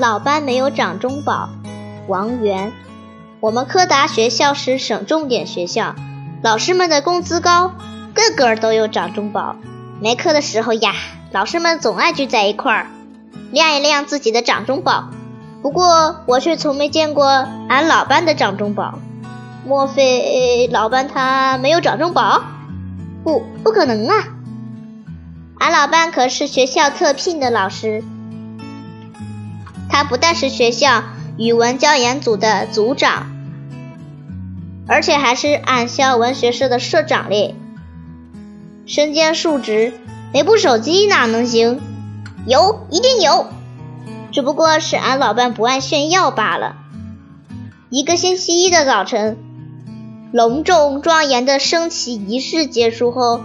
老班没有掌中宝，王源。我们柯达学校是省重点学校，老师们的工资高，个个都有掌中宝。没课的时候呀，老师们总爱聚在一块儿，亮一亮自己的掌中宝。不过我却从没见过俺老班的掌中宝。莫非老班他没有掌中宝？不，不可能啊！俺老班可是学校特聘的老师。他不但是学校语文教研组的组长，而且还是俺校文学社的社长嘞。身兼数职，没部手机哪能行？有，一定有，只不过是俺老伴不爱炫耀罢了。一个星期一的早晨，隆重庄严的升旗仪式结束后，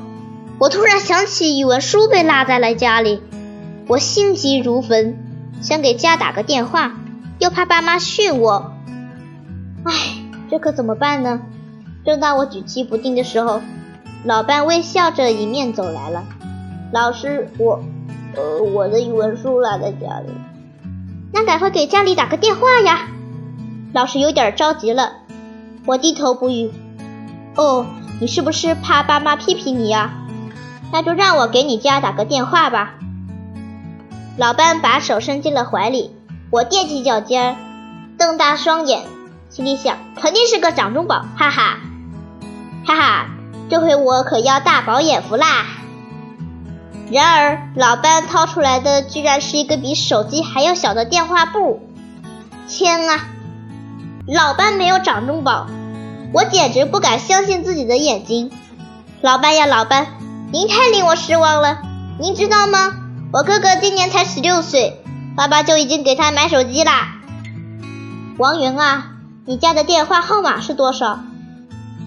我突然想起语文书被落在了家里，我心急如焚。想给家打个电话，又怕爸妈训我。唉，这可怎么办呢？正当我举棋不定的时候，老伴微笑着迎面走来了。老师，我，呃，我的语文书落在家里。那赶快给家里打个电话呀！老师有点着急了。我低头不语。哦，你是不是怕爸妈批评你呀？那就让我给你家打个电话吧。老班把手伸进了怀里，我踮起脚尖，瞪大双眼，心里想：肯定是个掌中宝，哈哈，哈哈，这回我可要大饱眼福啦！然而，老班掏出来的居然是一个比手机还要小的电话簿。天啊，老班没有掌中宝，我简直不敢相信自己的眼睛！老班呀，老班，您太令我失望了，您知道吗？我哥哥今年才十六岁，爸爸就已经给他买手机啦。王云啊，你家的电话号码是多少？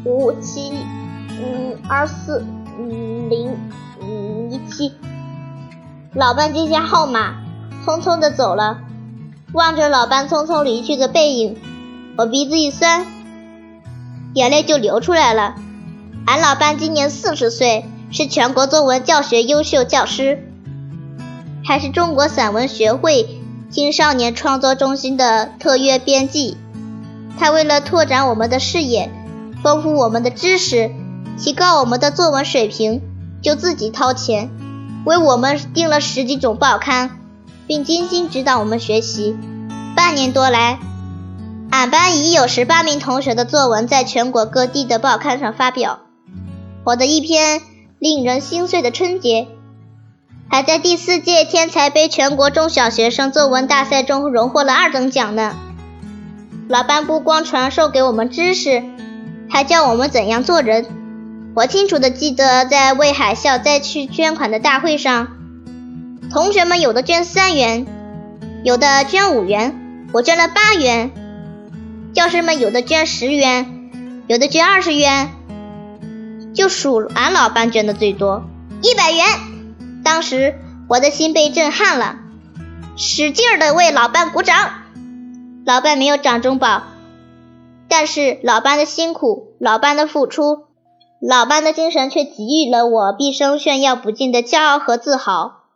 五七嗯二四嗯零嗯一七。老伴记下号码，匆匆的走了。望着老伴匆匆离去的背影，我鼻子一酸，眼泪就流出来了。俺老伴今年四十岁，是全国作文教学优秀教师。还是中国散文学会青少年创作中心的特约编辑，他为了拓展我们的视野，丰富我们的知识，提高我们的作文水平，就自己掏钱为我们订了十几种报刊，并精心指导我们学习。半年多来，俺班已有十八名同学的作文在全国各地的报刊上发表。我的一篇令人心碎的春节。还在第四届天才杯全国中小学生作文大赛中荣获了二等奖呢。老班不光传授给我们知识，还教我们怎样做人。我清楚的记得，在为海啸灾区捐款的大会上，同学们有的捐三元，有的捐五元，我捐了八元。教师们有的捐十元，有的捐二十元，就数俺老班捐的最多，一百元。当时我的心被震撼了，使劲儿的为老伴鼓掌。老伴没有掌中宝，但是老伴的辛苦、老伴的付出、老伴的精神却给予了我毕生炫耀不尽的骄傲和自豪。